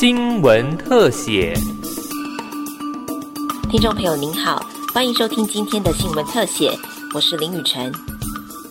新闻特写。听众朋友您好，欢迎收听今天的新闻特写，我是林雨晨。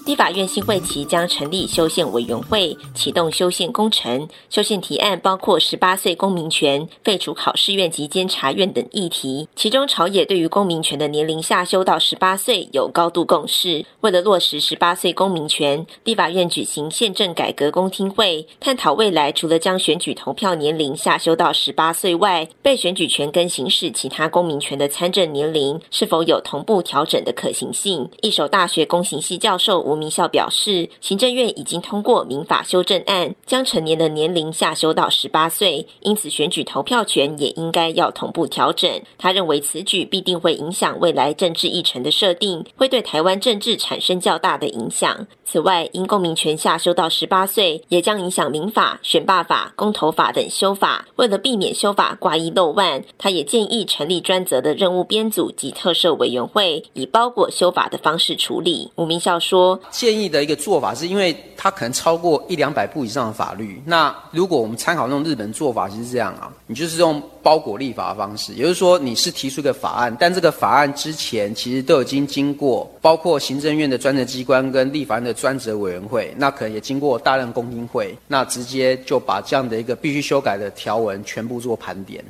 立法院新会期将成立修宪委员会，启动修宪工程。修宪提案包括十八岁公民权、废除考试院及监察院等议题。其中，朝野对于公民权的年龄下修到十八岁有高度共识。为了落实十八岁公民权，立法院举行宪政改革公听会，探讨未来除了将选举投票年龄下修到十八岁外，被选举权跟行使其他公民权的参政年龄是否有同步调整的可行性。一手大学公行系教授吴。名校表示，行政院已经通过民法修正案，将成年的年龄下修到十八岁，因此选举投票权也应该要同步调整。他认为此举必定会影响未来政治议程的设定，会对台湾政治产生较大的影响。此外，因公民权下修到十八岁，也将影响民法、选罢法、公投法等修法。为了避免修法挂一漏万，他也建议成立专责的任务编组及特设委员会，以包裹修法的方式处理。吴明孝说。建议的一个做法是，因为它可能超过一两百部以上的法律。那如果我们参考那种日本做法，其实是这样啊，你就是用包裹立法的方式，也就是说你是提出一个法案，但这个法案之前其实都已经经过包括行政院的专责机关跟立法院的专责委员会，那可能也经过大量公听会，那直接就把这样的一个必须修改的条文全部做盘点。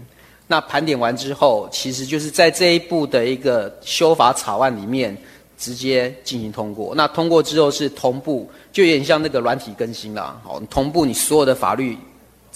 那盘点完之后，其实就是在这一步的一个修法草案里面。直接进行通过，那通过之后是同步，就有点像那个软体更新了。好，同步你所有的法律。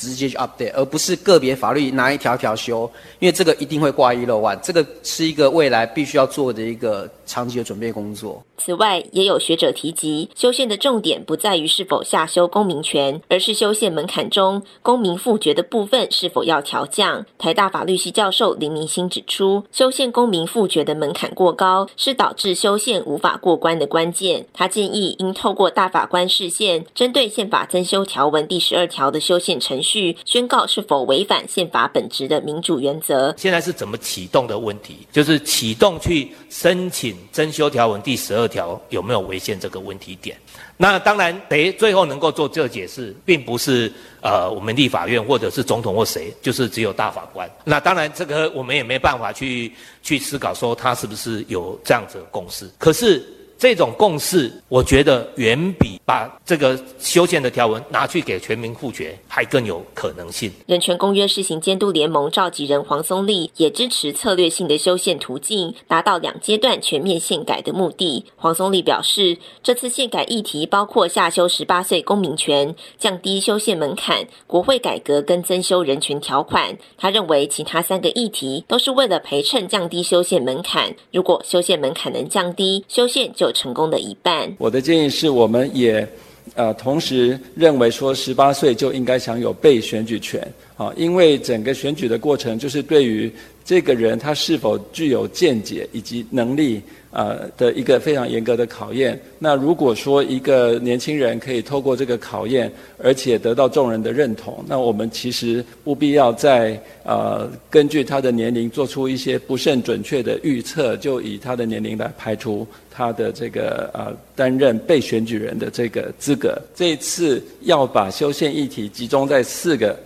直接去 update，而不是个别法律拿一条条修，因为这个一定会挂一漏万，这个是一个未来必须要做的一个长期的准备工作。此外，也有学者提及，修宪的重点不在于是否下修公民权，而是修宪门槛中公民复决的部分是否要调降。台大法律系教授林明星指出，修宪公民复决的门槛过高，是导致修宪无法过关的关键。他建议应透过大法官视线，针对宪法增修条文第十二条的修宪程序。去宣告是否违反宪法本质的民主原则？现在是怎么启动的问题？就是启动去申请增修条文第十二条有没有违宪这个问题点？那当然，谁最后能够做这个解释，并不是呃我们立法院或者是总统或谁，就是只有大法官。那当然，这个我们也没办法去去思考说他是不是有这样子的共识。可是。这种共识，我觉得远比把这个修宪的条文拿去给全民复决还更有可能性。人权公约施行监督联盟召集人黄松立也支持策略性的修宪途径，达到两阶段全面宪改的目的。黄松立表示，这次宪改议题包括下修十八岁公民权、降低修宪门槛、国会改革跟增修人权条款。他认为，其他三个议题都是为了陪衬降低修宪门槛。如果修宪门槛能降低，修宪就成功的一半。我的建议是，我们也呃同时认为说，十八岁就应该享有被选举权啊，因为整个选举的过程就是对于这个人他是否具有见解以及能力。呃的一个非常严格的考验。那如果说一个年轻人可以透过这个考验，而且得到众人的认同，那我们其实不必要再呃根据他的年龄做出一些不甚准确的预测，就以他的年龄来排除他的这个呃担任被选举人的这个资格。这一次要把修宪议题集中在四个。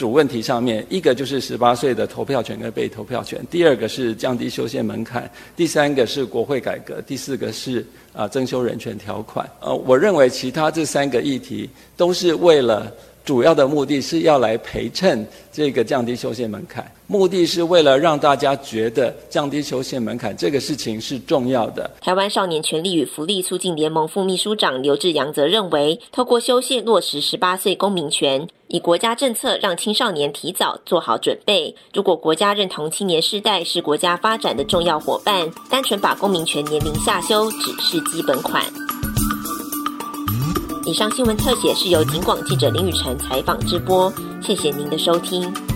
主问题上面，一个就是十八岁的投票权跟被投票权，第二个是降低修宪门槛，第三个是国会改革，第四个是啊增修人权条款。呃，我认为其他这三个议题都是为了。主要的目的是要来陪衬这个降低修宪门槛，目的是为了让大家觉得降低修宪门槛这个事情是重要的。台湾少年权利与福利促进联盟副秘书长刘志阳则认为，透过修宪落实十八岁公民权，以国家政策让青少年提早做好准备。如果国家认同青年世代是国家发展的重要伙伴，单纯把公民权年龄下修只是基本款。以上新闻特写是由警广记者林雨辰采访直播，谢谢您的收听。